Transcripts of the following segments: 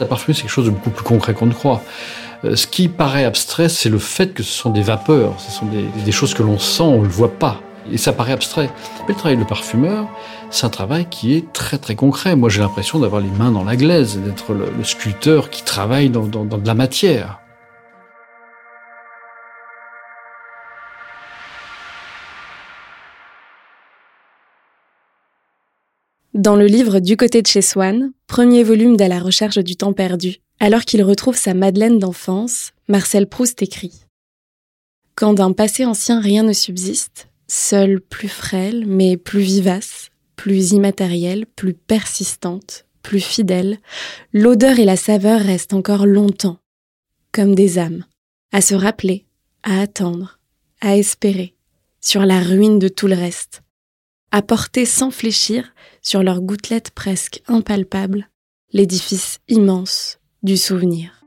La parfumerie, c'est quelque chose de beaucoup plus concret qu'on ne croit. Euh, ce qui paraît abstrait, c'est le fait que ce sont des vapeurs, ce sont des, choses que l'on sent, on ne le voit pas. Et ça paraît abstrait. Mais le travail de parfumeur, c'est un travail qui est très très concret. Moi, j'ai l'impression d'avoir les mains dans la glaise, d'être le, sculpteur qui travaille dans de la matière. Dans le livre Du côté de chez Swann, premier volume d'À la recherche du temps perdu, alors qu'il retrouve sa Madeleine d'enfance, Marcel Proust écrit. Quand d'un passé ancien rien ne subsiste, seul plus frêle, mais plus vivace, plus immatérielle, plus persistante, plus fidèle, l'odeur et la saveur restent encore longtemps, comme des âmes, à se rappeler, à attendre, à espérer, sur la ruine de tout le reste, à porter sans fléchir sur leurs gouttelettes presque impalpables l'édifice immense du souvenir.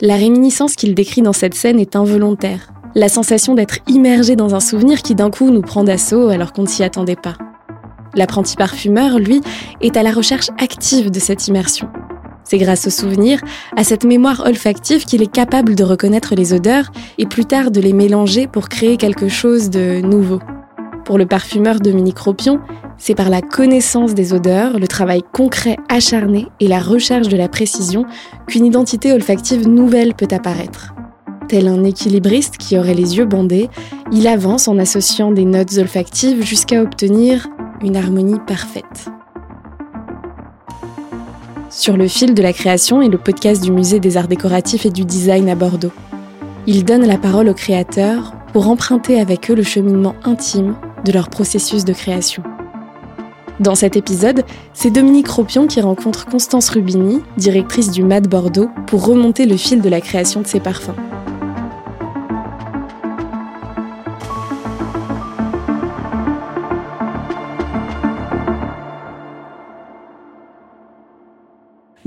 La réminiscence qu'il décrit dans cette scène est involontaire, la sensation d'être immergé dans un souvenir qui d'un coup nous prend d'assaut alors qu'on ne s'y attendait pas. L'apprenti parfumeur, lui, est à la recherche active de cette immersion. C'est grâce au souvenir, à cette mémoire olfactive qu'il est capable de reconnaître les odeurs et plus tard de les mélanger pour créer quelque chose de nouveau. Pour le parfumeur Dominique Ropion, c'est par la connaissance des odeurs, le travail concret acharné et la recherche de la précision qu'une identité olfactive nouvelle peut apparaître. Tel un équilibriste qui aurait les yeux bandés, il avance en associant des notes olfactives jusqu'à obtenir une harmonie parfaite. Sur le fil de la création est le podcast du Musée des Arts Décoratifs et du Design à Bordeaux. Il donne la parole aux créateurs pour emprunter avec eux le cheminement intime de leur processus de création. Dans cet épisode, c'est Dominique Ropion qui rencontre Constance Rubini, directrice du MAD Bordeaux, pour remonter le fil de la création de ses parfums.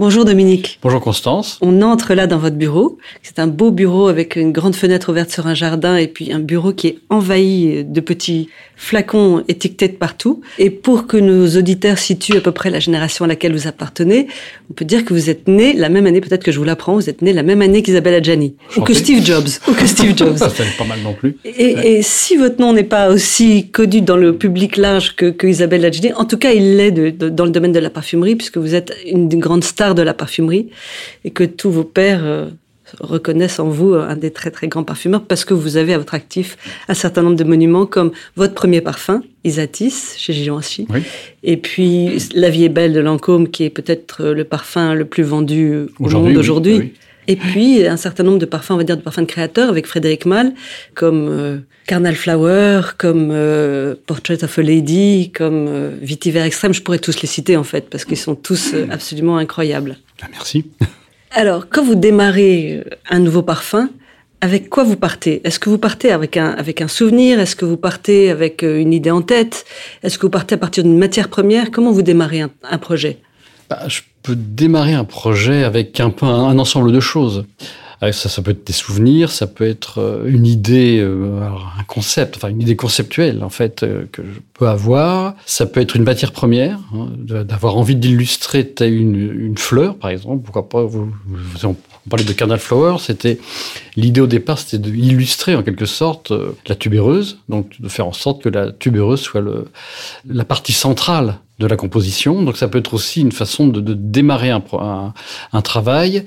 Bonjour Dominique. Bonjour Constance. On entre là dans votre bureau. C'est un beau bureau avec une grande fenêtre ouverte sur un jardin et puis un bureau qui est envahi de petits flacons étiquetés de partout. Et pour que nos auditeurs situent à peu près la génération à laquelle vous appartenez, on peut dire que vous êtes né la même année, peut-être que je vous l'apprends, vous êtes né la même année qu'Isabelle Adjani. Ou que Steve Jobs. ou que Steve Jobs. Ça fait pas mal non plus. Et, et, si votre nom n'est pas aussi connu dans le public large que, que Isabelle Adjani, en tout cas, il l'est dans le domaine de la parfumerie puisque vous êtes une grande star de la parfumerie et que tous vos pères euh, reconnaissent en vous un des très très grands parfumeurs parce que vous avez à votre actif un certain nombre de monuments comme votre premier parfum, Isatis, chez Givenchy, et puis La vie est belle de Lancôme qui est peut-être le parfum le plus vendu au monde aujourd'hui. Et puis un certain nombre de parfums, on va dire de parfums de créateurs avec Frédéric Malle, comme euh, Carnal Flower, comme euh, Portrait of a Lady, comme euh, Vitiver Extrême. Je pourrais tous les citer en fait parce qu'ils sont tous euh, absolument incroyables. Ah, merci. Alors, quand vous démarrez un nouveau parfum, avec quoi vous partez? Est-ce que vous partez avec un, avec un souvenir? Est-ce que vous partez avec une idée en tête? Est-ce que vous partez à partir d'une matière première? Comment vous démarrez un, projet? Bah, peut démarrer un projet avec un peu un, ensemble de choses. Euh, ça, peut être des souvenirs, ça peut être euh, une idée, euh, un concept, enfin une idée conceptuelle en fait que je peux avoir. Ça peut être une matière première, hein, d'avoir envie d'illustrer une, fleur par exemple. Pourquoi pas vous, vous, on parlait de Cardinal Flower, c'était l'idée au départ, c'était d'illustrer en quelque sorte la tubéreuse, donc de faire en sorte que la tubéreuse soit le, la partie centrale de la composition. Donc ça peut être aussi une façon de, démarrer un, travail.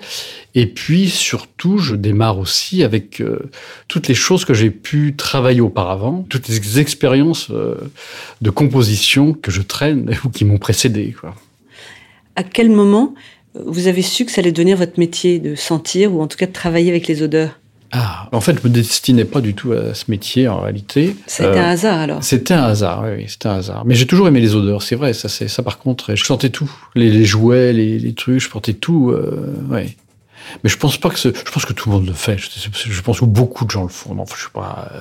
Et puis surtout, je démarre aussi avec euh, toutes les choses que j'ai pu travailler auparavant, toutes les expériences euh, de composition que je traîne ou qui m'ont précédé. À quel moment vous avez su que ça allait devenir votre métier de sentir ou en tout cas de travailler avec les odeurs? Ah, en fait, je me destinais pas du tout à ce métier en réalité. C'était un euh, hasard alors. C'était un hasard, oui, c'était un hasard. Mais j'ai toujours aimé les odeurs, c'est vrai. Ça, c'est ça. Par contre, je sentais tout, les, jouets, les, trucs, je portais tout. Euh, ouais. Mais je pense pas que je pense que tout le monde le fait. Je, pense que beaucoup de gens le font. Non, je suis pas. Euh,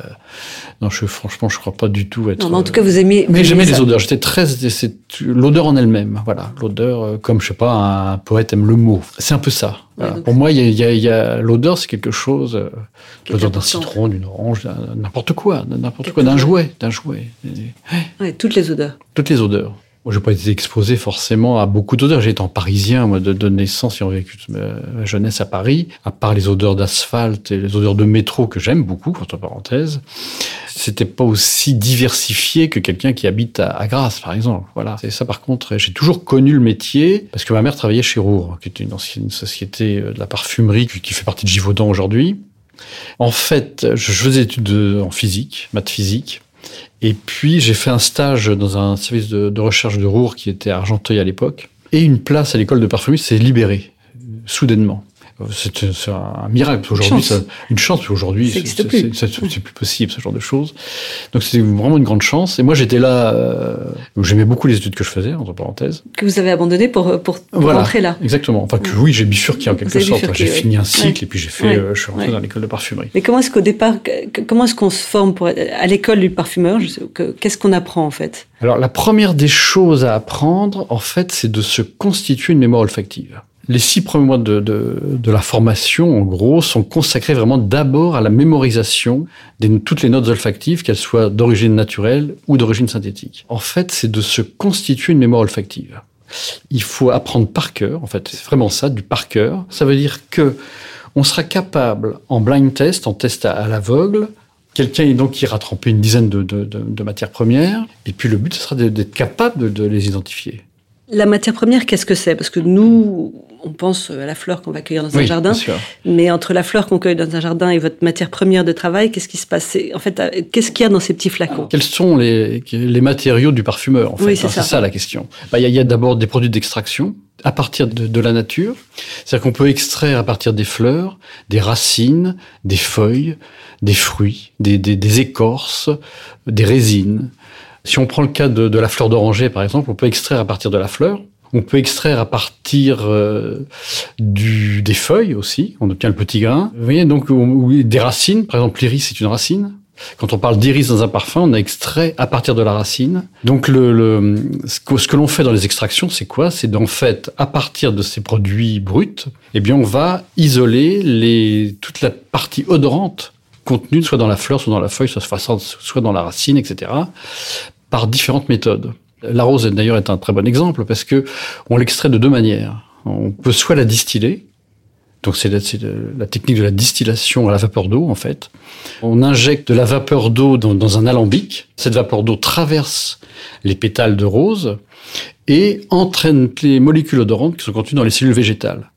non, je franchement, je crois pas du tout être. Non, mais en tout cas, vous aimez. Mais j'aimais les odeurs. J'étais très. C'est l'odeur en elle-même. Voilà, l'odeur, euh, comme je sais pas, un poète aime le mot. C'est un peu ça. Pour moi, il y a, y a, l'odeur, c'est quelque chose. Euh, l'odeur d'un citron, d'une orange, n'importe quoi, n'importe quoi, d'un jouet, d'un jouet. Ouais, toutes les odeurs. Toutes les odeurs. Moi, j'ai pas été exposé forcément à beaucoup d'odeurs. J'ai été en parisien, moi, de, de naissance, et vécu ma jeunesse à Paris. À part les odeurs d'asphalte et les odeurs de métro que j'aime beaucoup, entre parenthèses, c'était pas aussi diversifié que quelqu'un qui habite à, à Grasse, par exemple. Voilà. C'est ça, par contre, j'ai toujours connu le métier parce que ma mère travaillait chez Roure, qui était une société de la parfumerie qui fait partie de Givaudan aujourd'hui. En fait, je faisais des études en physique, maths physique. Et puis, j'ai fait un stage dans un service de, recherche de Roure qui était à Argenteuil à l'époque. Et une place à l'école de parfumerie s'est libérée, soudainement. C'est un miracle. Aujourd'hui, une chance. Aujourd'hui, c'est plus. possible ce genre de choses. Donc c'était vraiment une grande chance. Et moi, j'étais là. Euh, J'aimais beaucoup les études que je faisais, entre parenthèses. Que vous avez abandonné pour pour, voilà, rentrer là. Exactement. Enfin que oui, j'ai bifurqué en quelque sorte. J'ai fini un cycle et puis j'ai fait. Ouais. Euh, je suis rentré dans l'école de parfumerie. Mais comment est-ce qu'au départ, comment est-ce qu'on se forme pour à l'école du parfumeur Qu'est-ce qu'on apprend en fait? Alors la première des choses à apprendre, en fait, c'est de se constituer une mémoire olfactive. Les six premiers mois de, de, de, la formation, en gros, sont consacrés vraiment d'abord à la mémorisation de toutes les notes olfactives, qu'elles soient d'origine naturelle ou d'origine synthétique. En fait, c'est de se constituer une mémoire olfactive. Il faut apprendre par cœur, en fait, c'est vraiment ça, du par cœur. Ça veut dire que on sera capable, en blind test, en test à, l'aveugle, Quelqu'un donc qui ira tremper une dizaine de, de, de, de, matières premières, et puis le but ce sera d'être capable de, les identifier. La matière première, qu'est-ce que c'est? Parce que nous, on pense à la fleur qu'on va cueillir dans un oui, jardin, mais entre la fleur qu'on cueille dans un jardin et votre matière première de travail, qu'est-ce qui se passe? En fait, qu'est-ce qu'il y a dans ces petits flacons? Quels sont les, les, matériaux du parfumeur en fait? oui, C'est ça. ça. la question. Bah, il y a, a d'abord des produits d'extraction à partir de, de la nature. C'est-à-dire qu'on peut extraire à partir des fleurs, des racines, des feuilles, des fruits, des, des, des écorces, des résines. Si on prend le cas de, de la fleur d'oranger, par exemple, on peut extraire à partir de la fleur. On peut extraire à partir euh, du, des feuilles aussi. On obtient le petit grain. Vous voyez, donc, des racines. Par exemple, l'iris, c'est une racine. Quand on parle d'iris dans un parfum, on a extrait à partir de la racine. Donc, le, le ce que, ce que l'on fait dans les extractions, c'est quoi? C'est d'en fait, à partir de ces produits bruts, eh bien, on va isoler les, toute la partie odorante contenue soit dans la fleur, soit dans la feuille, soit dans la racine, etc., par différentes méthodes. La rose, d'ailleurs, est un très bon exemple parce que on l'extrait de deux manières. On peut soit la distiller, donc c'est la, technique de la distillation à la vapeur d'eau, en fait. On injecte de la vapeur d'eau dans, un alambic. Cette vapeur d'eau traverse les pétales de rose et entraîne les molécules odorantes qui sont contenues dans les cellules végétales.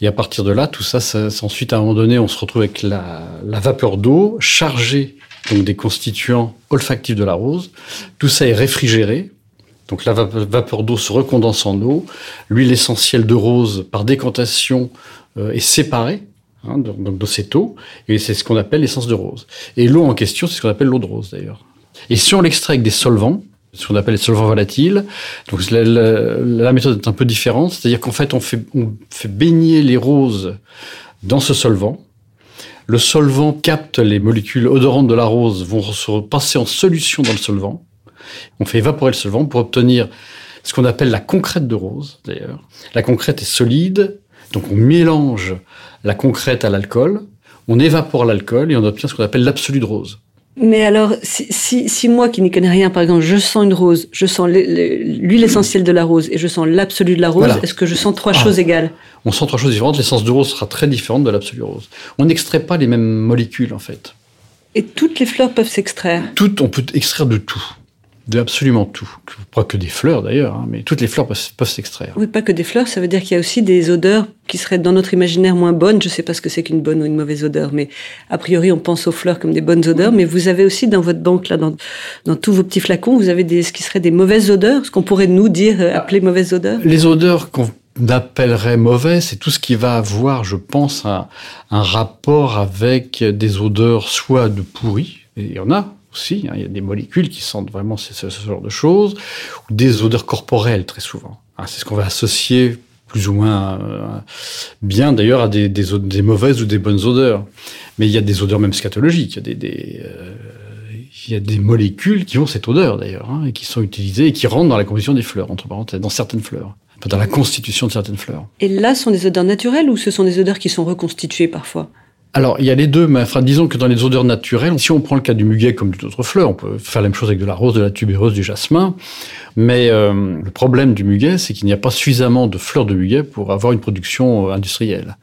Et à partir de là, tout ça, ça ensuite, à un moment donné, on se retrouve avec la vapeur d'eau chargée donc des constituants olfactifs de la rose. Tout ça est réfrigéré donc la vapeur d'eau se recondense en eau. L'huile essentielle de rose, par décantation, euh, est séparée, hein, donc de cette eau, et c'est ce qu'on appelle l'essence de rose. Et l'eau en question, c'est ce qu'on appelle l'eau de rose d'ailleurs. Et si on l'extrait avec des solvants, ce qu'on appelle les solvants volatiles, donc la, la, la, méthode est un peu différente, c'est-à-dire qu'en fait on, fait on fait baigner les roses dans ce solvant. Le solvant capte les molécules odorantes de la rose, vont se passer en solution dans le solvant. On fait évaporer le solvant pour obtenir ce qu'on appelle la concrète de rose, d'ailleurs. La concrète est solide, donc on mélange la concrète à l'alcool, on évapore l'alcool et on obtient ce qu'on appelle l'absolu de rose. Mais alors, si, si, si moi qui n'y connais rien, par exemple, je sens une rose, je sens l'huile essentielle de la rose et je sens l'absolu de la rose, voilà. est-ce que je sens trois ah. choses égales? On sent trois choses différentes. L'essence de rose sera très différente de l'absolu rose. On n'extrait pas les mêmes molécules, en fait. Et toutes les fleurs peuvent s'extraire? Toutes, on peut extraire de tout de absolument tout. Pas que des fleurs d'ailleurs, hein, mais toutes les fleurs peuvent, peuvent s'extraire. Oui, pas que des fleurs, ça veut dire qu'il y a aussi des odeurs qui seraient dans notre imaginaire moins bonnes. Je ne sais pas ce que c'est qu'une bonne ou une mauvaise odeur, mais a priori on pense aux fleurs comme des bonnes odeurs. Mais vous avez aussi dans votre banque, là, dans, dans tous vos petits flacons, vous avez des, ce qui seraient des mauvaises odeurs, ce qu'on pourrait nous dire, euh, appeler mauvaises odeurs Les odeurs qu'on appellerait mauvais, c'est tout ce qui va avoir, je pense, un, un rapport avec des odeurs soit de pourri, et il y en a, Hein, il y a des molécules qui sentent vraiment ce, genre de choses, ou des odeurs corporelles très souvent. Hein, c'est ce qu'on va associer plus ou moins euh, bien d'ailleurs à des, mauvaises ou des bonnes odeurs. Mais il y a des odeurs même scatologiques. Il y a des, euh, molécules qui ont cette odeur d'ailleurs hein, et qui sont utilisées et qui rentrent dans la composition des fleurs, entre parenthèses, dans certaines fleurs, dans la constitution de certaines fleurs. Et là, ce sont des odeurs naturelles ou ce sont des odeurs qui sont reconstituées parfois? Alors, il y a les deux, mais disons que dans les odeurs naturelles, si on prend le cas du muguet comme d'autres fleurs, on peut faire la même chose avec de la rose, de la tubéreuse, du jasmin. Mais euh, le problème du muguet, c'est qu'il n'y a pas suffisamment de fleurs de muguet pour avoir une production euh, industrielle.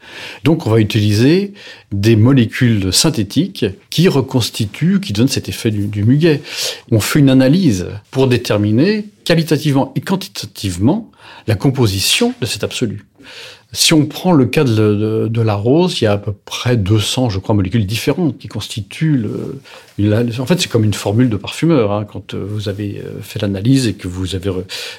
Donc, on va utiliser des molécules synthétiques qui reconstituent, qui donnent cet effet du, du muguet. On fait une analyse pour déterminer qualitativement et quantitativement la composition de cet absolu. Si on prend le cas de, de, la rose, il y a à peu près 200, je crois, molécules différentes qui constituent le. en fait, c'est comme une formule de parfumeur. Hein, quand euh, vous avez euh, fait l'analyse et que vous avez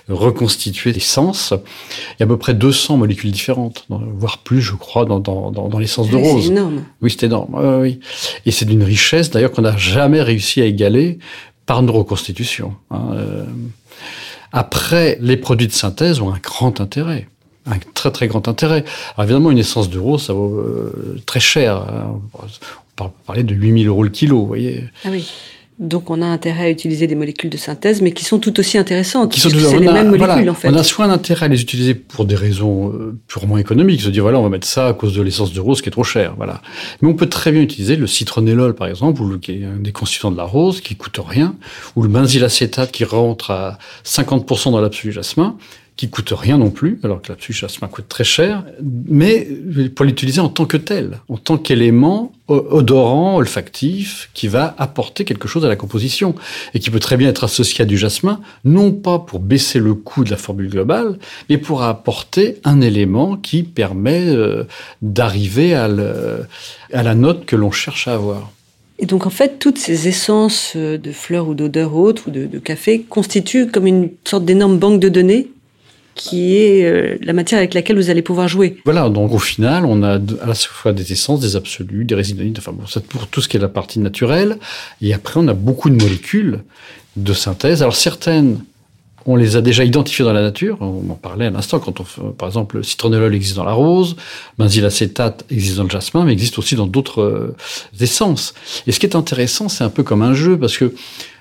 reconstitué l'essence, il y a à peu près 200 molécules différentes, voire plus, je crois, dans, dans, de rose. C'est énorme. Oui, c'est énorme. oui. Et c'est d'une richesse, d'ailleurs, qu'on n'a jamais réussi à égaler par nos reconstitutions. Hein, euh. Après, les produits de synthèse ont un grand intérêt un très très grand intérêt. Alors évidemment, une essence de rose, ça vaut euh, très cher. Hein. On parlait de 8000 euros le kilo, vous voyez. Ah oui. Donc on a intérêt à utiliser des molécules de synthèse, mais qui sont tout aussi intéressantes. Qui sont les mêmes molécules en fait. On a soit un intérêt à les utiliser pour des raisons euh, purement économiques, se dire voilà on va mettre ça à cause de l'essence de rose qui est trop cher, voilà. Mais on peut très bien utiliser le citronnélol par exemple, ou qui est un des constituants de la rose qui coûte rien, ou le benzylacétate qui rentre à 50% dans l'absolu jasmin, qui coûte rien non plus, alors que la jasmin coûte très cher, mais pour l'utiliser en tant que tel, en tant qu'élément odorant, olfactif, qui va apporter quelque chose à la composition, et qui peut très bien être associé à du jasmin, non pas pour baisser le coût de la formule globale, mais pour apporter un élément qui permet euh, d'arriver à, la note que l'on cherche à avoir. Et donc en fait, toutes ces essences de fleurs ou d'odeurs autres ou de, café constituent comme une sorte d'énorme banque de données qui est euh, la matière avec laquelle vous allez pouvoir jouer. Voilà, donc au final, on a à la fois des essences, des absolus, des résidus, enfin bon, pour tout ce qui est la partie naturelle. Et après, on a beaucoup de molécules de synthèse. Alors certaines, on les a déjà identifiées dans la nature. On en parlait à l'instant quand on, par exemple, le citronellol existe dans la rose, benzylacétate existe dans le jasmin, mais existe aussi dans d'autres euh, essences. Et ce qui est intéressant, c'est un peu comme un jeu parce que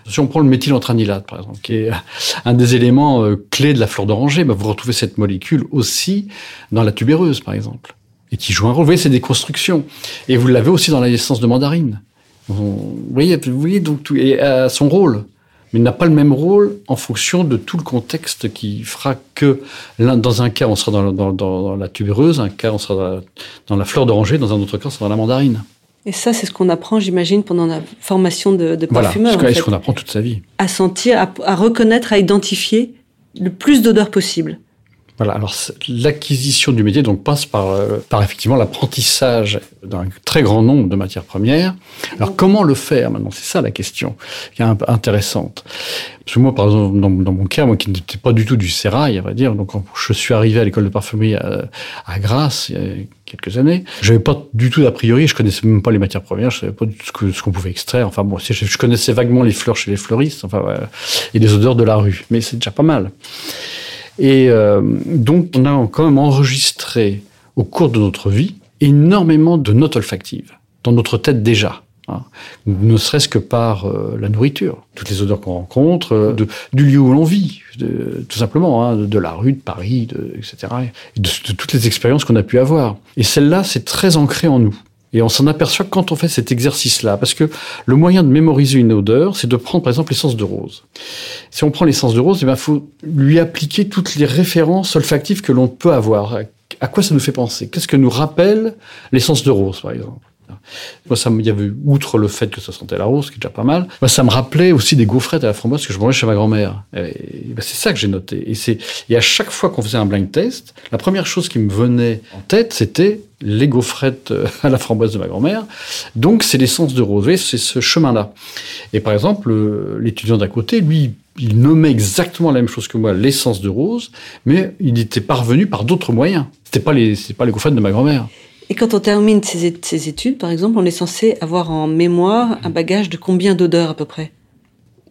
si on prend le méthylantranilate, par exemple, qui est un des éléments euh, clés de la fleur d'oranger, bah, vous retrouvez cette molécule aussi dans la tubéreuse, par exemple, et qui joue un rôle. Vous voyez, c'est des constructions. Et vous l'avez aussi dans la essence de mandarine. Vous voyez, vous donc tout et à son rôle. Mais il n'a pas le même rôle en fonction de tout le contexte qui fera que dans un cas, on sera dans, dans, la tubéreuse, un cas, on sera dans la fleur d'oranger, dans un autre cas, on sera dans la mandarine. Et ça, c'est ce qu'on apprend, j'imagine, pendant la formation de, de parfumeur. Voilà, c'est ce qu'on apprend toute sa vie. À sentir, à, reconnaître, à identifier le plus d'odeurs possible. Voilà, alors l'acquisition du métier donc passe par, euh, par effectivement l'apprentissage d'un très grand nombre de matières premières. Alors comment le faire maintenant? C'est ça la question qui est intéressante. Parce que moi, par exemple, dans, mon cas, moi qui n'étais pas du tout du sérail, à vrai dire, donc je suis arrivé à l'école de parfumerie à, Grasse il y a quelques années, j'avais pas du tout d'a priori, je connaissais même pas les matières premières, je savais pas tout ce qu'on pouvait extraire. Enfin bon, je, je, connaissais vaguement les fleurs chez les fleuristes, enfin et les odeurs de la rue, mais c'est déjà pas mal. Et euh, donc, on a quand même enregistré au cours de notre vie énormément de notes olfactives dans notre tête déjà. Hein. ne serait-ce que par euh, la nourriture, toutes les odeurs qu'on rencontre, euh, du lieu où l'on vit, tout simplement, hein, de, la rue, de Paris, etc., et de, toutes les expériences qu'on a pu avoir. Et celle-là, c'est très ancré en nous. Et on s'en aperçoit quand on fait cet exercice-là, parce que le moyen de mémoriser une odeur, c'est de prendre par exemple l'essence de rose. Si on prend l'essence de rose, il eh faut lui appliquer toutes les références olfactives que l'on peut avoir. À quoi ça nous fait penser? Qu'est-ce que nous rappelle l'essence de rose, par exemple? Moi, ça y avait, outre le fait que ça sentait la rose, qui est déjà pas mal, moi, ça me rappelait aussi des gaufrettes à la framboise que je mangeais chez ma grand-mère. Ben, c'est ça que j'ai noté. Et à chaque fois qu'on faisait un blind test, la première chose qui me venait en tête, c'était les gaufrettes euh, à la framboise de ma grand-mère. Donc, c'est l'essence de rose. c'est ce chemin-là. Et par exemple, l'étudiant d'à côté, lui, il nommait exactement la même chose que moi, l'essence de rose, mais il était parvenu par d'autres moyens. C'était pas pas les gaufrettes de ma grand-mère. Et quand on termine ces, études, par exemple, on est censé avoir en mémoire un bagage de combien d'odeurs à peu près?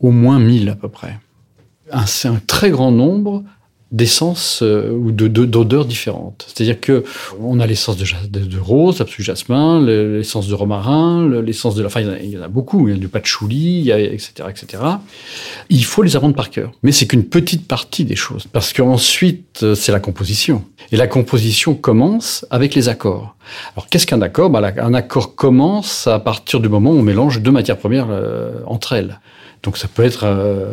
Au moins 1000 à peu près. C'est un très grand nombre d'essence euh, ou de, d'odeurs différentes. C'est-à-dire que on a l'essence de, de, rose, absolu jasmin, l'essence de romarin, l'essence de la, enfin il y, en a, beaucoup, il y a du patchouli, il y a, etc., etc. Il faut les apprendre par cœur, mais c'est qu'une petite partie des choses, parce qu'ensuite euh, c'est la composition. Et la composition commence avec les accords. Alors qu'est-ce qu'un accord? Bah, Un accord commence à partir du moment où on mélange deux matières premières euh, entre elles. Donc ça peut être euh,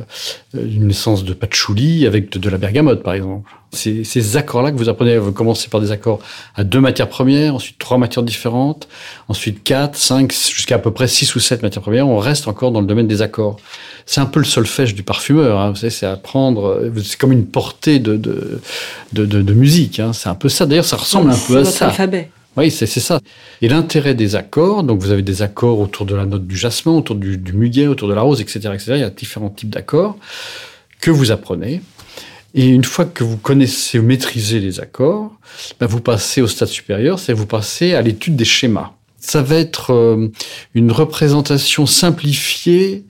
une essence de patchouli avec de, la bergamote, par exemple. C'est ces accords-là que vous apprenez. Vous commencez par des accords à deux matières premières, ensuite trois matières différentes, ensuite quatre, cinq, jusqu'à à peu près six ou sept matières premières. On reste encore dans le domaine des accords. C'est un peu le solfège du parfumeur. Hein. Vous savez, c'est apprendre. C'est comme une portée de de, de, de, musique. Hein. C'est un peu ça. D'ailleurs, ça ressemble un peu à ça. Alphabet. Oui, c'est ça. Et l'intérêt des accords, donc vous avez des accords autour de la note du jasmin, autour du, muguet, autour de la rose, etc., etc. Il y a différents types d'accords que vous apprenez. Et une fois que vous connaissez, vous maîtrisez les accords, ben vous passez au stade supérieur, c'est vous passez à l'étude des schémas. Ça va être euh, une représentation simplifiée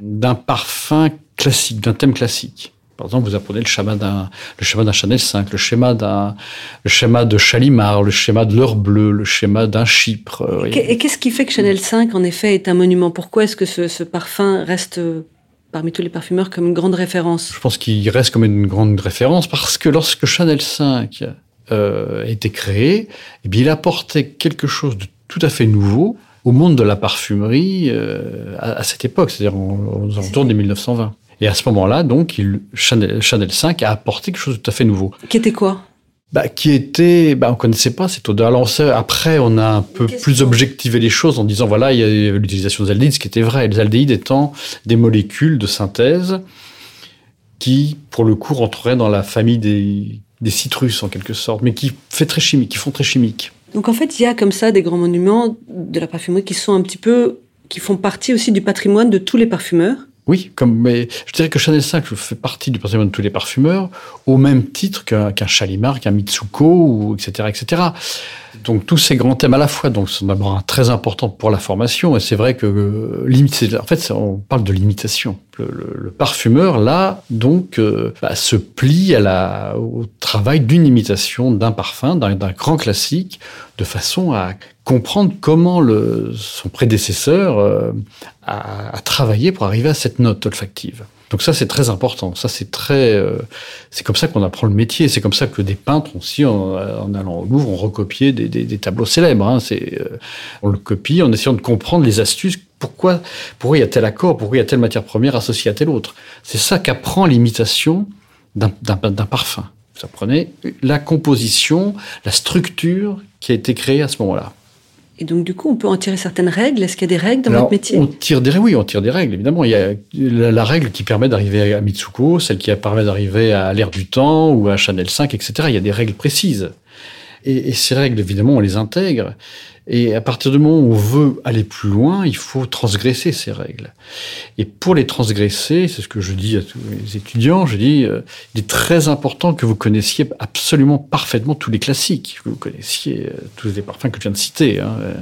d'un parfum classique, d'un thème classique. Par exemple, vous apprenez le schéma d'un, le schéma d'un Chanel 5, le schéma d'un, le schéma de Chalimard, le schéma de l'heure bleue, le schéma d'un Chypre. Euh, et qu'est-ce qui fait que Chanel 5, en effet, est un monument? Pourquoi est-ce que ce, parfum reste parmi tous les parfumeurs comme une grande référence? Je pense qu'il reste comme une grande référence parce que lorsque Chanel 5 euh, a été créé, eh bien, il apportait quelque chose de tout à fait nouveau au monde de la parfumerie euh, à, cette époque, c'est-à-dire aux alentours des 1920. Et à ce moment-là, donc, il, Chanel, Chanel 5 a apporté quelque chose de tout à fait nouveau. Qui était quoi? Bah, qui était, bah, on connaissait pas cette odeur. Alors après, on a un peu plus objectivé les choses en disant voilà, il y a l'utilisation des aldéhydes, ce qui était vrai. Les aldéhydes étant des molécules de synthèse qui, pour le coup, rentreraient dans la famille des, des citrus en quelque sorte, mais qui fait très chimique, qui font très chimique. Donc en fait, il y a comme ça des grands monuments de la parfumerie qui sont un petit peu, qui font partie aussi du patrimoine de tous les parfumeurs. Oui, comme, mais je dirais que Chanel 5 fait partie du patrimoine de tous les parfumeurs, au même titre qu'un qu Chalimar, qu'un Mitsuko, ou etc., etc. Donc tous ces grands thèmes à la fois donc sont d'abord très importants pour la formation et c'est vrai que euh, en fait on parle de limitation. Le, le, parfumeur là donc euh, bah, se plie à la, au travail d'une imitation d'un parfum, d'un grand classique, de façon à comprendre comment son prédécesseur euh, a, travaillé pour arriver à cette note olfactive. Donc ça c'est très important. Ça c'est très, euh, c'est comme ça qu'on apprend le métier. C'est comme ça que des peintres aussi, en, en allant au Louvre, ont recopié des, tableaux célèbres. Hein. Euh, on le copie en essayant de comprendre les astuces. Pourquoi, pourquoi il y a tel accord, pourquoi il y a telle matière première associée à telle autre? C'est ça qu'apprend l'imitation d'un parfum. Vous apprenez la composition, la structure qui a été créée à ce moment-là. Et donc, du coup, on peut en tirer certaines règles. Est-ce qu'il y a des règles dans votre métier? On tire des oui, on tire des règles. Évidemment, il y a la, règle qui permet d'arriver à Mitsuko, celle qui permet d'arriver à l'ère du temps ou à Chanel 5, etc. Il y a des règles précises. Et, et ces règles, évidemment, on les intègre. Et à partir du moment où on veut aller plus loin, il faut transgresser ces règles. Et pour les transgresser, c'est ce que je dis à tous les étudiants, je dis, euh, il est très important que vous connaissiez absolument parfaitement tous les classiques, que vous connaissiez euh, tous les parfums que je viens de citer, hein, euh,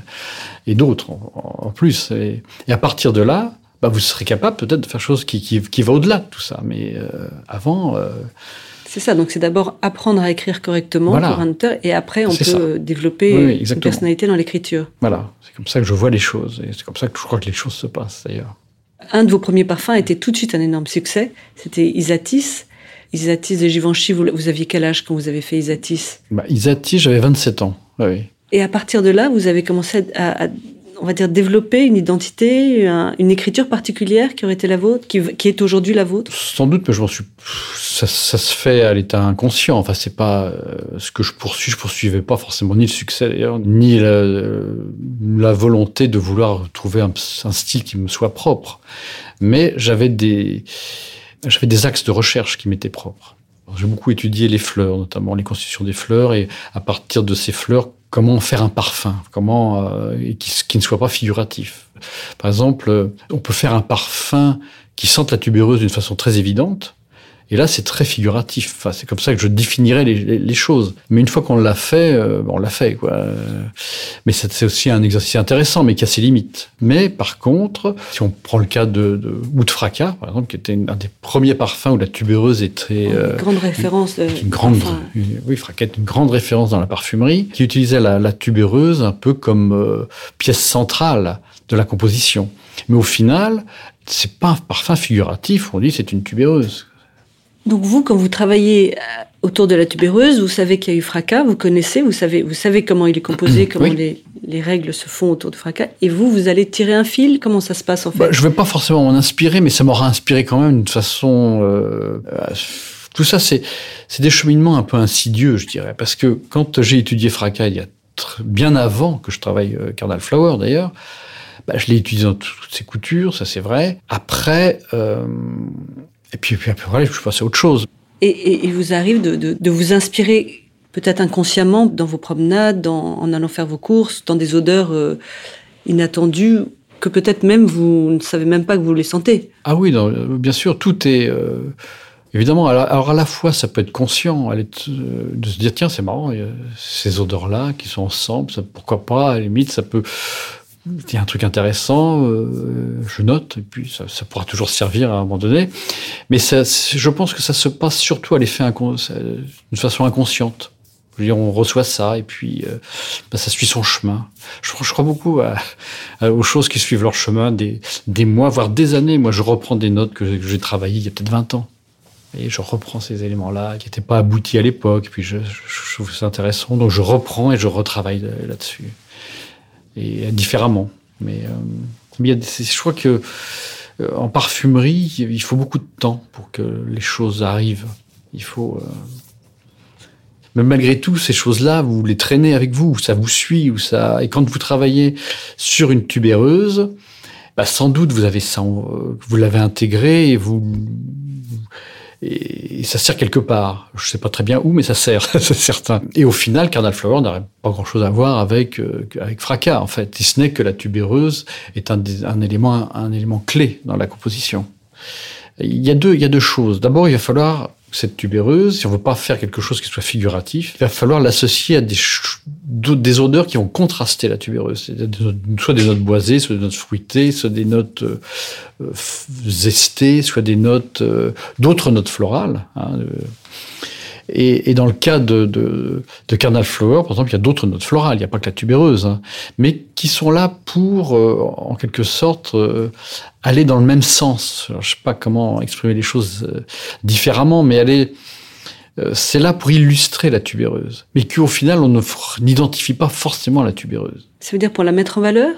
et d'autres en, plus. Et, à partir de là, bah, vous serez capable peut-être de faire chose qui, qui, qui va au-delà de tout ça. Mais avant... C'est ça, donc c'est d'abord apprendre à écrire correctement pour un auteur, et après on peut développer une personnalité dans l'écriture. Voilà, c'est comme ça que je vois les choses, et c'est comme ça que je crois que les choses se passent d'ailleurs. Un de vos premiers parfums était tout de suite un énorme succès, c'était Isatis. Isatis de Givenchy, vous, vous, aviez quel âge quand vous avez fait Isatis? Bah, Isatis, j'avais 27 ans, oui. Et à partir de là, vous avez commencé à, à on va dire, développer une identité, une écriture particulière qui aurait été la vôtre, qui, est aujourd'hui la vôtre? Sans doute, mais je m'en suis. Ça, se fait à l'état inconscient. Enfin, c'est pas euh, ce que je poursuis. Je poursuivais pas forcément ni le succès d'ailleurs, ni la, la, volonté de vouloir trouver un, un, style qui me soit propre. Mais j'avais des, j'avais des axes de recherche qui m'étaient propres. J'ai beaucoup étudié les fleurs, notamment les constitutions des fleurs, et à partir de ces fleurs, comment faire un parfum, comment euh, qui, qui, ne soit pas figuratif. Par exemple, on peut faire un parfum qui sente la tubéreuse d'une façon très évidente, Et là, c'est très figuratif. Enfin, c'est comme ça que je définirais les, les, choses. Mais une fois qu'on l'a fait, euh, on l'a fait. Quoi. Mais c'est aussi un exercice intéressant, mais qui a ses limites. Mais par contre, si on prend le cas de, de Oud Fracas, par exemple, qui était un des premiers parfums où la tubéreuse était... Une euh, grande référence. De, une grande, oui, Fracas est une grande référence dans la parfumerie, qui utilisait la, la tubéreuse un peu comme euh, pièce centrale de la composition. Mais au final, c'est pas un parfum figuratif, on dit c'est une tubéreuse. Donc vous, quand vous travaillez euh, autour de la tubéreuse, vous savez qu'il y a eu fracas, vous connaissez, vous savez, vous savez comment il est composé, comment les, les, règles se font autour de fracas, et vous, vous allez tirer un fil. Comment ça se passe en fait? Bah, Je ne vais pas forcément m'en inspirer, mais ça m'aura inspiré quand même d'une façon. Euh, tout ça, c'est c'est des cheminements un peu insidieux, je dirais, parce que quand j'ai étudié fracas il y a bien avant que je travaille euh, Cardinal Flower d'ailleurs, bah, je l'ai étudié dans toutes ses coutures, ça c'est vrai. Après, euh, et puis, puis après, je suis passé à autre chose. Et, il vous arrive de, de, de vous inspirer peut-être inconsciemment dans vos promenades, dans, en allant faire vos courses, dans des odeurs euh, inattendues que peut-être même vous ne savez même pas que vous les sentez? Ah oui, non, bien sûr, tout est... Euh, évidemment, alors à la fois, ça peut être conscient, euh, de se dire, tiens, c'est marrant, ces odeurs-là qui sont ensemble, ça, pourquoi pas, à la limite, ça peut il y a un truc intéressant, euh, je note, et puis ça, ça, pourra toujours servir à un moment donné. Mais ça, je pense que ça se passe surtout à l'effet d'une façon inconsciente. Je veux dire, on reçoit ça, et puis euh, bah, ça suit son chemin. Je, crois beaucoup à, aux choses qui suivent leur chemin, des, des mois, voire des années. Moi, je reprends des notes que, j'ai travaillées il y a peut-être 20 ans. Et je reprends ces éléments-là qui n'étaient pas aboutis à l'époque, puis je, je, je trouve ça intéressant, donc je reprends et je retravaille là-dessus et différemment. Mais, euh, y a je crois que euh, en parfumerie, il faut beaucoup de temps pour que les choses arrivent. Il faut. Euh... Mais malgré tout, ces choses-là, vous les traînez avec vous, ça vous suit, ou ça. Et quand vous travaillez sur une tubéreuse, bah, sans doute vous avez vous l'avez intégré et vous et ça sert quelque part. Je sais pas très bien où, mais ça sert, c'est certain. Et au final, Cardinal Flower n'aurait pas grand-chose à voir avec euh, avec Fracas, en fait, si ce n'est que la tubéreuse est un, un élément un élément clé dans la composition. Il y a deux il y a deux choses. D'abord, il va falloir cette tubéreuse, si on veut pas faire quelque chose qui soit figuratif, il va falloir l'associer à des, odeurs qui vont contraster la tubéreuse. Soit des notes boisées, soit des notes fruitées, soit des notes euh, zestées, soit des notes, euh, d'autres notes florales. Hein, euh, et, dans le cas de, de, de Carnal Flower, par exemple, il y a d'autres notes florales, il n'y a pas que la tubéreuse, hein, mais qui sont là pour, euh, en quelque sorte, euh, aller dans le même sens. Je ne sais pas comment exprimer les choses euh, différemment, mais aller c'est là pour illustrer la tubéreuse, mais qu'au final, on n'identifie pas forcément la tubéreuse. Ça veut dire pour la mettre en valeur?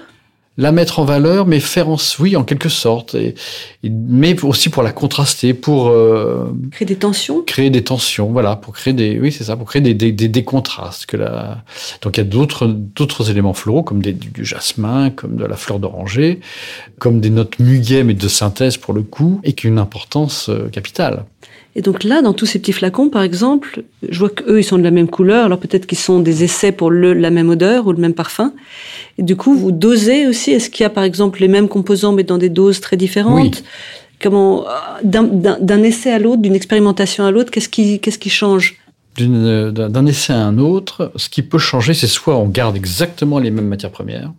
La mettre en valeur, mais faire en oui, en quelque sorte, et, et, mais aussi pour la contraster, pour euh, créer des tensions. Créer des tensions, voilà, pour créer des, oui, c'est ça, pour créer des, des, des, des contrastes. Que la, donc il y a d'autres d'autres éléments floraux comme des, du, du, jasmin, comme de la fleur d'oranger, comme des notes muguet mais de synthèse pour le coup, et qui ont une importance euh, capitale. Et donc là, dans tous ces petits flacons, par exemple, je vois qu'eux, ils sont de la même couleur. Alors peut-être qu'ils sont des essais pour le, la même odeur ou le même parfum. Et du coup, vous dosez aussi. Est-ce qu'il y a, par exemple, les mêmes composants, mais dans des doses très différentes oui. Comment, d'un essai à l'autre, d'une expérimentation à l'autre, qu'est-ce qui, qu'est-ce qui change? D'un essai à un autre, ce qui peut changer, c'est soit on garde exactement les mêmes matières premières,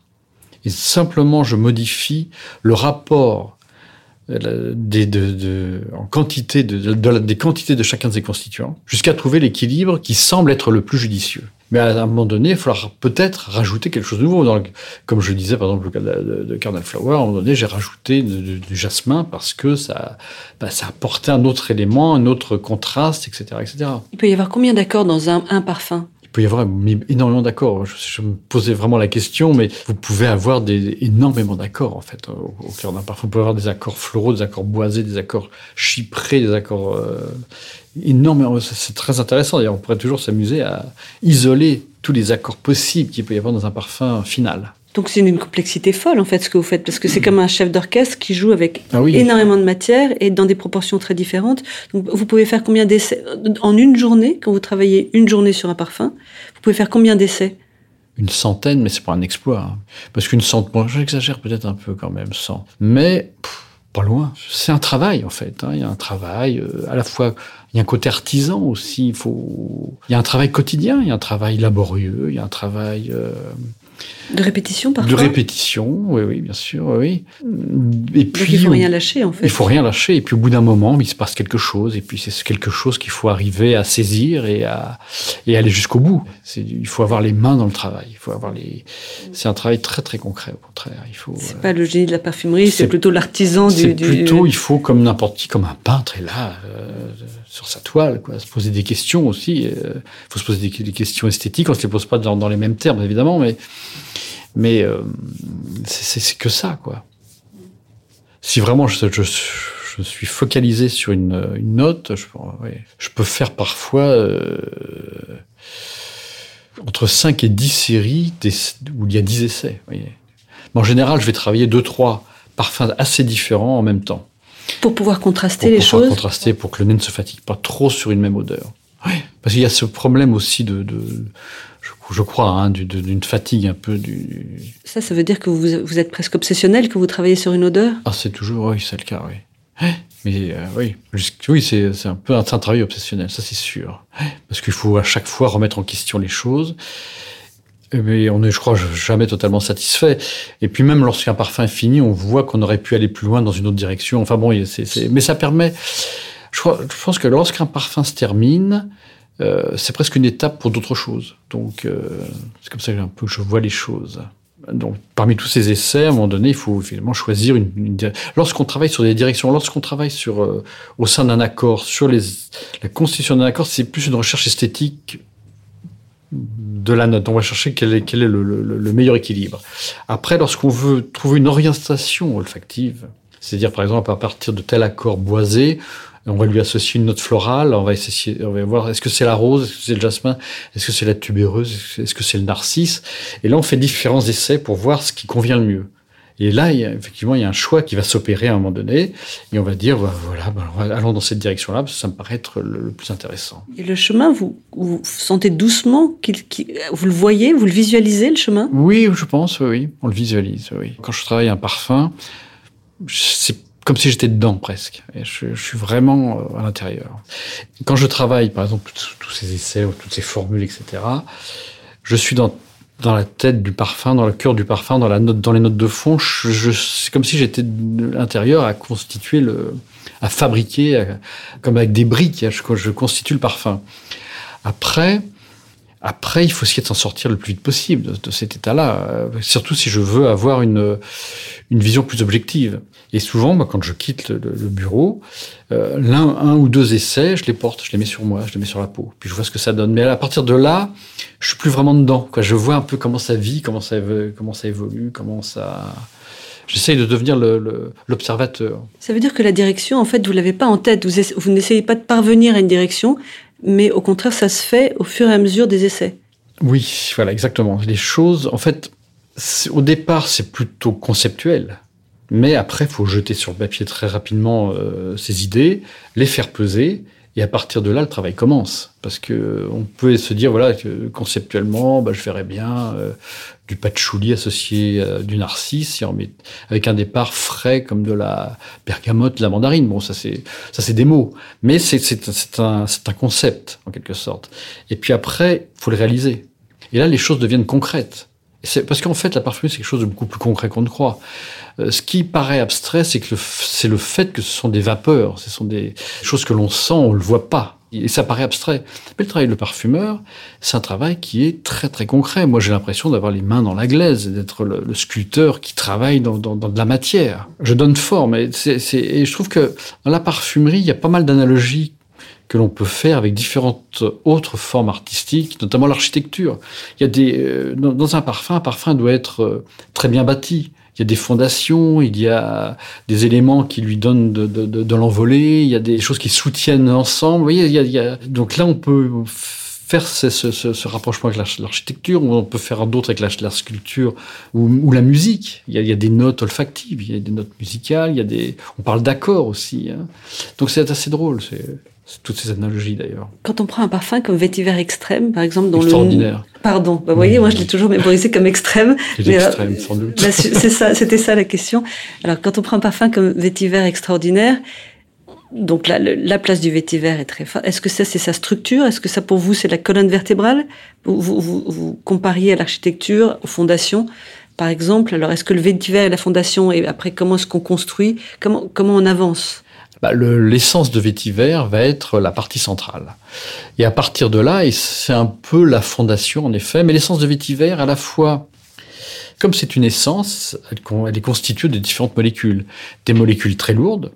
et simplement je modifie le rapport des, de, en quantité des quantités de chacun de ces constituants, jusqu'à trouver l'équilibre qui semble être le plus judicieux. Mais à un moment donné, il faudra peut-être rajouter quelque chose de nouveau. Le, comme je disais, par exemple, le cas de, de Cardinal Flower, à un moment donné, j'ai rajouté du jasmin parce que ça, bah, ça apportait un autre élément, un autre contraste, etc., etc. Il peut y avoir combien d'accords dans un, un parfum? Peut y avoir énormément d'accords. Je, me posais vraiment la question, mais vous pouvez avoir des, énormément d'accords, en fait, au, cœur d'un parfum. Vous pouvez avoir des accords floraux, des accords boisés, des accords chyprés, des accords euh, énormément. C'est très intéressant. D'ailleurs, on pourrait toujours s'amuser à isoler tous les accords possibles qu'il peut y avoir dans un parfum final. Donc c'est une complexité folle en fait ce que vous faites parce que c'est comme un chef d'orchestre qui joue avec ah oui. énormément de matière et dans des proportions très différentes. Donc vous pouvez faire combien d'essais en une journée quand vous travaillez une journée sur un parfum Vous pouvez faire combien d'essais? Une centaine, mais c'est pas un exploit hein. parce qu'une centaine, bon, j'exagère peut-être un peu quand même, 100. Mais pff, pas loin. C'est un travail en fait. Hein. Il y a un travail euh, à la fois. Il y a un côté artisan aussi. Il faut. Il y a un travail quotidien. Il y a un travail laborieux. Il y a un travail. Euh, de répétition parfois De répétition, oui, oui, bien sûr, oui. Et puis, il faut rien lâcher en fait. Il faut rien lâcher. Et puis au bout d'un moment, il se passe quelque chose. Et puis c'est quelque chose qu'il faut arriver à saisir et à et aller jusqu'au bout. Il faut avoir les mains dans le travail. Il faut avoir les. C'est un travail très très concret au contraire. Il faut. C'est pas le génie de la parfumerie, c'est plutôt l'artisan du. C'est plutôt, il faut comme n'importe qui, comme un peintre est là. Euh, sur sa toile, quoi. Se poser des questions aussi. Il euh, faut se poser des, questions esthétiques. On se les pose pas dans, dans les mêmes termes, évidemment, mais mais euh, c'est que ça, quoi. Si vraiment je, je, je suis focalisé sur une, une note, je, je, peux faire parfois euh, entre 5 et 10 séries où il y a 10 essais. Mais en général, je vais travailler 2-3 parfums assez différents en même temps. Pour pouvoir contraster les choses Pour contraster, pour que le nez ne se fatigue pas trop sur une même odeur. Oui, parce qu'il y a ce problème aussi de, de je, crois, hein, d'une fatigue un peu du. Ça, ça veut dire que vous, vous êtes presque obsessionnel, que vous travaillez sur une odeur? Ah, c'est toujours, oui, c'est le cas, oui. Mais euh, oui, oui, c'est un peu un, un, travail obsessionnel, ça c'est sûr. Parce qu'il faut à chaque fois remettre en question les choses. Mais on est, je crois, jamais totalement satisfait. Et puis même lorsqu'un parfum est fini, on voit qu'on aurait pu aller plus loin dans une autre direction. Enfin bon, mais ça permet. Je, crois, je pense que lorsqu'un parfum se termine, euh, c'est presque une étape pour d'autres choses. Donc euh, c'est comme ça que je vois les choses. Donc parmi tous ces essais, à un moment donné, il faut finalement choisir une. une lorsqu'on travaille sur des directions, lorsqu'on travaille sur euh, au sein d'un accord sur les la constitution d'un accord, c'est plus une recherche esthétique de la note. On va chercher quel est, quel est le, le, le, meilleur équilibre. Après, lorsqu'on veut trouver une orientation olfactive, c'est-à-dire par exemple à partir de tel accord boisé, on va lui associer une note florale, on va essayer, on va voir est-ce que c'est la rose, est-ce que c'est le jasmin, est-ce que c'est la tubéreuse, est-ce que c'est le narcisse? Et là, on fait différents essais pour voir ce qui convient le mieux. Et là, il y a, effectivement, il y a un choix qui va s'opérer à un moment donné, et on va dire, bah, voilà, bah, allons dans cette direction-là, parce que ça me paraît être le, plus intéressant. Et le chemin, vous, vous sentez doucement qu'il, vous le voyez, vous le visualisez, le chemin? Oui, je pense, oui, on le visualise, oui. Quand je travaille un parfum, c'est comme si j'étais dedans presque. Et je, suis vraiment euh, à l'intérieur. Quand je travaille, par exemple, tous ces essais, toutes ces formules, etc., je suis dans la tête du parfum, dans le cœur du parfum, dans les notes de fond. C'est comme si j'étais de l'intérieur à constituer le, à fabriquer, comme avec des briques. Je, je constitue le parfum. Après, après, il faut essayer de s'en sortir le plus vite possible de, cet état-là, euh, surtout si je veux avoir une vision plus objective. Et souvent, moi, quand je quitte le, le bureau, euh, l'un un ou deux essais, je les porte, je les mets sur moi, je les mets sur la peau, puis je vois ce que ça donne. Mais à partir de là, je suis plus vraiment dedans. Quoi. Je vois un peu comment ça vit, comment ça, comment ça évolue, comment ça... J'essaye de devenir l'observateur. Ça veut dire que la direction, en fait, vous l'avez pas en tête. Vous, vous n'essayez pas de parvenir à une direction, mais au contraire, ça se fait au fur et à mesure des essais. Oui, voilà, exactement. Les choses, en fait, au départ, c'est plutôt conceptuel. Mais après, il faut jeter sur le papier très rapidement euh, ces idées, les faire peser, et à partir de là, le travail commence. Parce que on peut se dire, voilà, conceptuellement, bah, je verrais bien euh, du patchouli associé à du narcisse, et met, avec un départ frais comme de la bergamote, de la mandarine. Bon, ça c'est ça c'est des mots, mais c'est c'est un un concept en quelque sorte. Et puis après, faut le réaliser. Et là, les choses deviennent concrètes. Parce qu'en fait, la parfumerie, c'est quelque chose de beaucoup plus concret qu'on ne croit. Euh, ce qui paraît abstrait, c'est que c'est le fait que ce sont des vapeurs, ce sont des choses que l'on sent, on le voit pas. Et ça paraît abstrait. Mais le travail de parfumeur, c'est un travail qui est très très concret. Moi, j'ai l'impression d'avoir les mains dans la glaise, d'être le, sculpteur qui travaille dans, de la matière. Je donne forme. Et, et je trouve que dans la parfumerie, il y a pas mal d'analogies que l'on peut faire avec différentes autres formes artistiques, notamment l'architecture. Il y a des euh, dans un parfum, un parfum doit être euh, très bien bâti il y a des fondations, il y a des éléments qui lui donnent de, de, de, il y a des choses qui soutiennent ensemble. Vous voyez, il y a, donc là, on peut faire ce, ce, ce rapprochement avec l'architecture, on peut faire d'autres avec la, sculpture ou, la musique. Il y, a, il y, a, des notes olfactives, il y a des notes musicales, il y a des, on parle d'accords aussi. Hein. Donc c'est assez drôle. Toutes ces analogies d'ailleurs. Quand on prend un parfum comme vétiver extrême, par exemple, dans Extraordinaire. le. Pardon, bah, vous voyez, moi je l'ai toujours mémorisé comme extrême. C'est extrême, sans doute. Bah, c'est ça, c'était ça la question. Alors, quand on prend un parfum comme vétiver extraordinaire, donc la, la place du vétiver est très forte. Est-ce que ça, c'est sa structure? Est-ce que ça, pour vous, c'est la colonne vertébrale? Vous, vous, vous, vous compariez à l'architecture, aux fondations, par exemple. Alors, est-ce que le vétiver est la fondation Et après, comment est-ce qu'on construit? Comment, comment on avance? Bah, L'essence de vétiver va être la partie centrale. Et à partir de là, et c'est un peu la fondation, en effet, mais l'essence de vétiver, à la fois comme c'est une essence, elle, est constituée de différentes molécules. Des molécules très lourdes,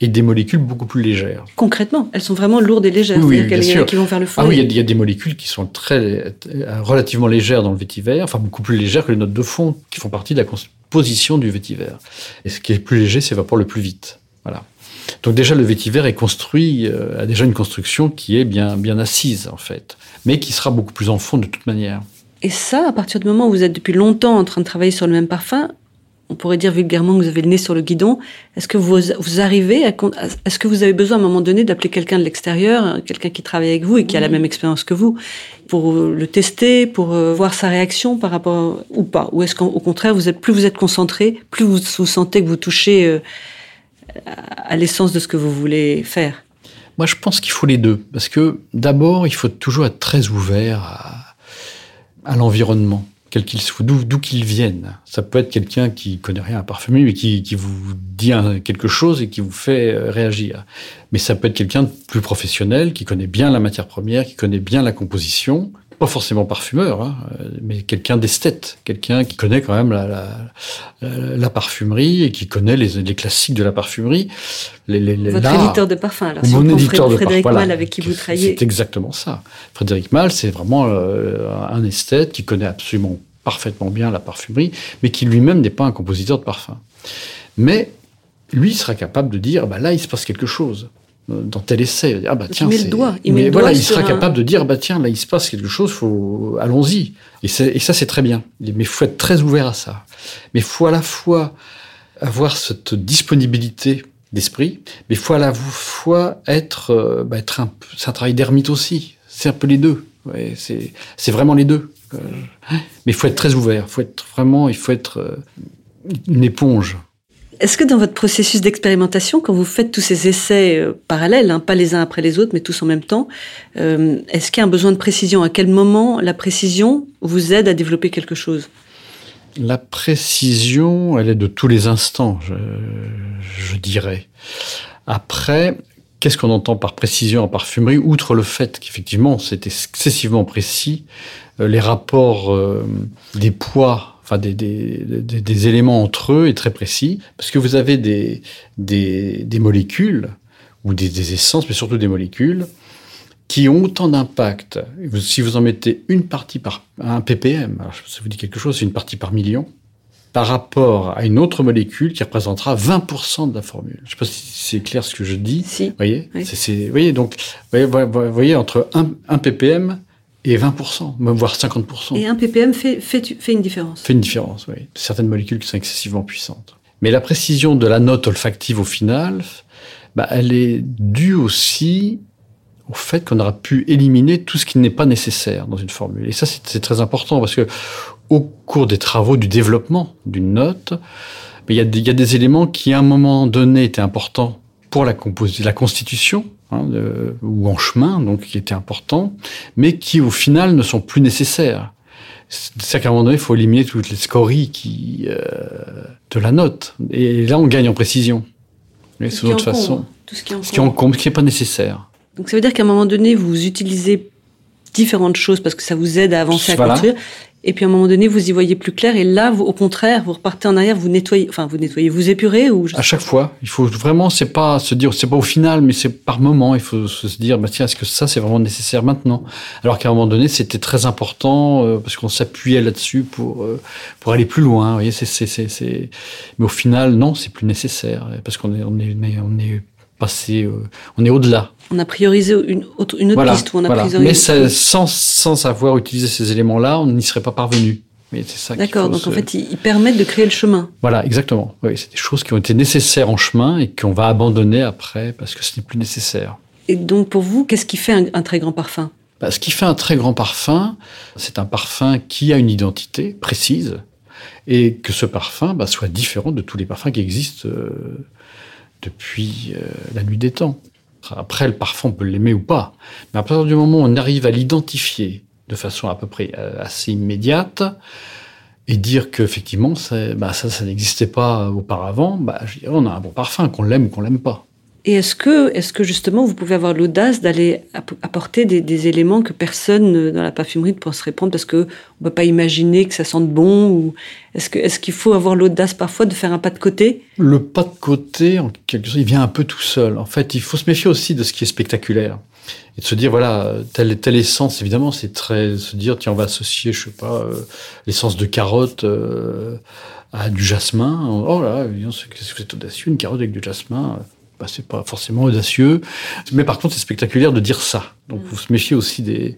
et des molécules beaucoup plus légères. Concrètement, elles sont vraiment lourdes et légères, oui, sûr. qui vont faire le fond. Ah oui, il y, a des molécules qui sont très relativement légères dans le vétiver, enfin beaucoup plus légères que les notes de fond qui font partie de la composition du vétiver. Et ce qui est plus léger s'évapore le plus vite. Voilà. Donc déjà le vétiver est construit euh, a déjà une construction qui est bien bien assise en fait, mais qui sera beaucoup plus en fond de toute manière. Et ça, à partir du moment où vous êtes depuis longtemps en train de travailler sur le même parfum, on pourrait dire vulgairement que vous avez le nez sur le guidon. Est-ce que vous, vous arrivez à, est-ce que vous avez besoin à un moment donné d'appeler quelqu'un de l'extérieur, quelqu'un qui travaille avec vous et qui a la même expérience que vous, pour le tester, pour euh, voir sa réaction par rapport ou pas? Ou est-ce qu'au contraire, vous êtes, plus vous êtes concentré, plus vous, vous sentez que vous touchez euh, à l'essence de ce que vous voulez faire Moi, je pense qu'il faut les deux. Parce que d'abord, il faut toujours être très ouvert à, l'environnement quel qu'il soit, d'où qu'il vienne. Ça peut être quelqu'un qui connaît rien à parfumer, mais qui, qui vous dit quelque chose et qui vous fait euh, réagir. Mais ça peut être quelqu'un de plus professionnel, qui connaît bien la matière première, qui connaît bien la composition, pas forcément parfumeur, hein, mais quelqu'un d'esthète, quelqu'un qui connaît quand même la, la, la, parfumerie et qui connaît les, les, classiques de la parfumerie. Les, les, Votre éditeur de parfum, alors si Mon éditeur de Frédéric parfum, Mal avec qui vous travaillez. C'est exactement ça. Frédéric Mal, c'est vraiment euh, un esthète qui connaît absolument parfaitement bien la parfumerie, mais qui lui-même n'est pas un compositeur de parfum. Mais lui sera capable de dire, bah là, il se passe quelque chose dans tel essai. Ah bah tiens, il met le doigt. Il, met le voilà, il sera capable de dire, bah tiens, là il se passe quelque chose, faut allons-y. Et, et, ça c'est très bien. Mais il faut être très ouvert à ça. Mais il faut à la fois avoir cette disponibilité d'esprit, mais il faut à la fois être, euh, bah, être un, c'est un travail d'ermite aussi. C'est un peu les deux. Ouais, c'est, c'est vraiment les deux. Euh, mais il faut être très ouvert. Il faut être vraiment, il faut être euh, une éponge. Est-ce que dans votre processus d'expérimentation, quand vous faites tous ces essais euh, parallèles, hein, pas les uns après les autres, mais tous en même temps, euh, est-ce qu'il y a un besoin de précision? À quel moment la précision vous aide à développer quelque chose? La précision, elle est de tous les instants, je, dirais. Après, qu'est-ce qu'on entend par précision en parfumerie Outre le fait qu'effectivement, c'est excessivement précis, euh, les rapports des poids enfin des, des, des, des, éléments entre eux est très précis, parce que vous avez des, molécules, ou des, essences, mais surtout des molécules, qui ont autant d'impact. Si vous en mettez une partie par un ppm, alors ça vous dit quelque chose, c'est une partie par million, par rapport à une autre molécule qui représentera 20% de la formule. Je ne sais pas si c'est clair ce que je dis. Si. Vous voyez, oui. c'est, vous voyez donc, voyez entre 1, 1 ppm et 20%, même voire 50%. Et un ppm fait, fait, fait une différence. Fait une différence, oui. Certaines molécules qui sont excessivement puissantes. Mais la précision de la note olfactive au final, bah, elle est due aussi au fait qu'on aura pu éliminer tout ce qui n'est pas nécessaire dans une formule. Et ça, c'est très important parce que au cours des travaux du développement d'une note, il y, a des, il y a des éléments qui, à un moment donné, étaient importants pour la, la constitution hein, de, ou en chemin, donc qui étaient importants, mais qui au final ne sont plus nécessaires. C'est qu'à un moment donné, il faut éliminer toutes les scories qui, euh, de la note. Et là, on gagne en précision. Mais c'est autre façon. Tout ce qui encombre. Ce qui encombre, ce qui n'est pas nécessaire. Donc ça veut dire qu'à un moment donné, vous utilisez différentes choses parce que ça vous aide à avancer, Voilà. à construire. Et puis à un moment donné, vous y voyez plus clair. Et là, au contraire, vous repartez en arrière, vous nettoyez, enfin vous nettoyez, vous épurez ou À chaque fois, il faut vraiment, c'est pas se dire, c'est pas au final, mais c'est par moment. Il faut se dire, bah tiens, est-ce que ça c'est vraiment nécessaire maintenant? Alors qu'à un moment donné, c'était très important euh, parce qu'on s'appuyait là-dessus pour euh, pour aller plus loin. Vous voyez, c'est c'est c'est. Mais au final, non, c'est plus nécessaire parce qu'on est on est on est, on est passé, euh, on est au-delà. On a priorisé une autre, une autre Voilà, piste où on a voilà. priorisé. Mais ça, sans sans savoir utiliser ces éléments-là, on n'y serait pas parvenu. Mais c'est ça. D'accord. Donc se- en fait, ils, ils permettent de créer le chemin. Voilà, exactement. Oui, c'est des choses qui ont été nécessaires en chemin et qu'on va abandonner après parce que ce n'est plus nécessaire. Et donc pour vous, qu'est-ce qui fait un, très grand parfum? Bah, Ce qui fait un très grand parfum, c'est un parfum qui a une identité précise et que ce parfum bah, soit différent de tous les parfums qui existent euh, depuis euh, la nuit des temps. Après, le parfum, on peut l'aimer ou pas. Mais à partir du moment où on arrive à l'identifier de façon à peu près euh, assez immédiate, et dire qu'effectivement, bah, ça, n'existait pas auparavant, bah, on a un bon parfum, qu'on l'aime ou qu'on l'aime pas. Et est-ce que, est que justement vous pouvez avoir l'audace d'aller apporter des, éléments que personne dans la parfumerie ne penserait prendre parce qu'on ne peut pas imaginer que ça sente bon est-ce qu'il est qu'il faut avoir l'audace parfois de faire un pas de côté? Le pas de côté, en quelque sorte, il vient un peu tout seul. En fait, il faut se méfier aussi de ce qui est spectaculaire et de se dire voilà telle telle essence évidemment c'est très se dire tiens on va associer je sais pas euh, l'essence de carotte euh, à du jasmin. Oh là qu'est-ce que c'est audacieux une carotte avec du jasmin bah, c'est pas forcément audacieux. Mais par contre, c'est spectaculaire de dire ça. Donc, vous se méfiez aussi des,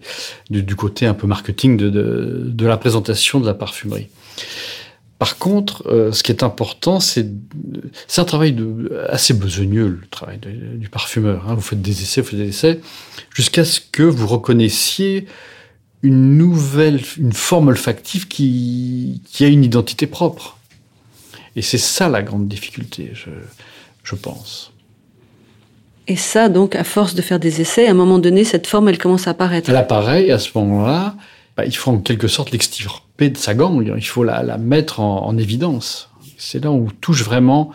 du, côté un peu marketing de, de, de, la présentation de la parfumerie. Par contre, euh, ce qui est important, c'est un travail de, assez besogneux, le travail du parfumeur. Hein. Vous faites des essais, vous faites des essais, jusqu'à ce que vous reconnaissiez une nouvelle, une forme olfactive qui, qui a une identité propre. Et c'est ça la grande difficulté, je, je pense. Et ça, donc, à force de faire des essais, à un moment donné, cette forme, elle commence à apparaître. Elle apparaît, et à ce moment-là, bah, il faut en quelque sorte l'extirper de sa gangue. Il faut la, mettre en, évidence. C'est là où on touche vraiment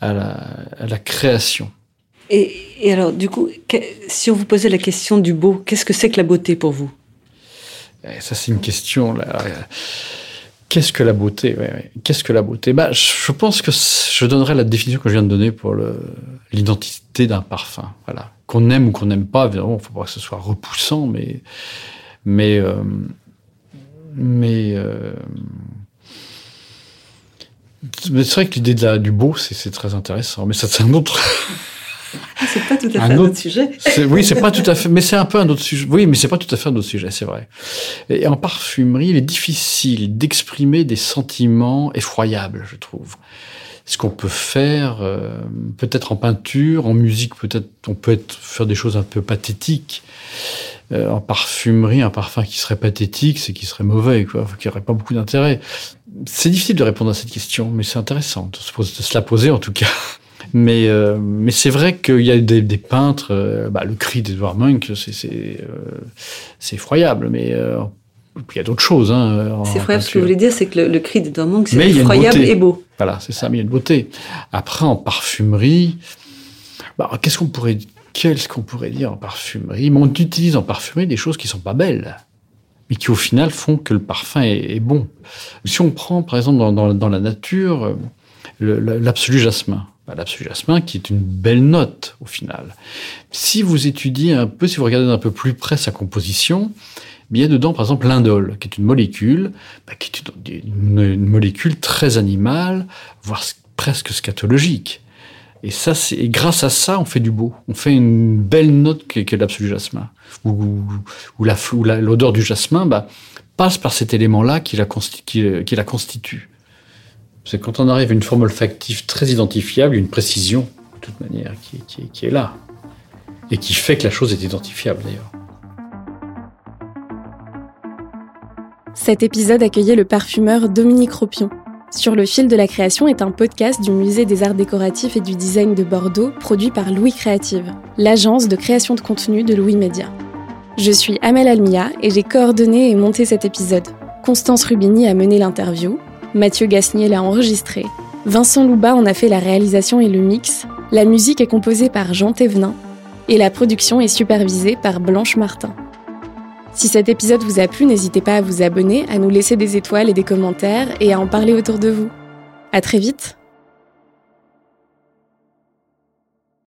à la, création. Et, alors, du coup, si on vous posait la question du beau, qu'est-ce que c'est que la beauté pour vous? Eh, Ça, c'est une question. Là, Qu'est-ce que la beauté Qu'est-ce que la beauté? Bah, Je pense que je donnerais la définition que je viens de donner pour l'identité d'un parfum. Voilà. Qu'on aime ou qu'on n'aime pas, évidemment, il ne faut pas que ce soit repoussant, mais. Mais. Euh, mais. Euh, mais c'est vrai que l'idée du beau, c'est très intéressant. Mais ça, c'est un autre. Ah, c'est pas tout à fait un, autre, sujet. Oui, c'est pas tout à fait, mais c'est un peu un autre sujet. Oui, mais c'est pas tout à fait un autre sujet, c'est vrai. Et en parfumerie, il est difficile d'exprimer des sentiments effroyables, je trouve. Ce qu'on peut faire, euh, peut-être en peinture, en musique, peut-être on peut être, faire des choses un peu pathétiques. Euh, en parfumerie, un parfum qui serait pathétique, c'est qui serait mauvais, quoi, qui n'aurait pas beaucoup d'intérêt. C'est difficile de répondre à cette question, mais c'est intéressant de se la poser en tout cas. Mais, euh, mais c'est vrai qu'il y a des, des peintres, euh, bah, le cri d'Edward Munch, c'est euh, effroyable, mais il y a d'autres choses. Hein, c'est effroyable, ce que vous voulez dire, c'est que le, cri d'Edward Munch, c'est effroyable et beau. Voilà, c'est ça, mais il y a une beauté. Après, en parfumerie, bah, qu'est-ce qu'on pourrait, qu'est-ce qu'on pourrait dire en parfumerie? On utilise en parfumerie des choses qui sont pas belles mais qui au final font que le parfum est, bon. Si on prend par exemple dans, dans, dans la nature l'absolu jasmin, bah, l'absolu jasmin, qui est une belle note au final. Si vous étudiez un peu, si vous regardez un peu plus près sa composition, il y a dedans par exemple l'indole, qui est une molécule, bah, qui est une, molécule très animale, voire presque scatologique. Et ça, c'est grâce à ça, on fait du beau. On fait une belle note qui est, l'absolu jasmin, où, l'odeur du jasmin bah, passe par cet élément-là qui la constitue. C'est quand on arrive à une forme olfactive très identifiable, une précision, de toute manière, qui, est là. Et qui fait que la chose est identifiable, d'ailleurs. Cet épisode accueillait le parfumeur Dominique Ropion. Sur le fil de la création est un podcast du Musée des Arts Décoratifs et du Design de Bordeaux, produit par Louis Créative, l'agence de création de contenu de Louis Média. Je suis Amel Almia et j'ai coordonné et monté cet épisode. Constance Rubini a mené l'interview, Mathieu Gasnier l'a enregistré. Vincent Louba en a fait la réalisation et le mix. La musique est composée par Jean Thévenin. Et la production est supervisée par Blanche Martin. Si cet épisode vous a plu, n'hésitez pas à vous abonner, à nous laisser des étoiles et des commentaires et à en parler autour de vous. À très vite!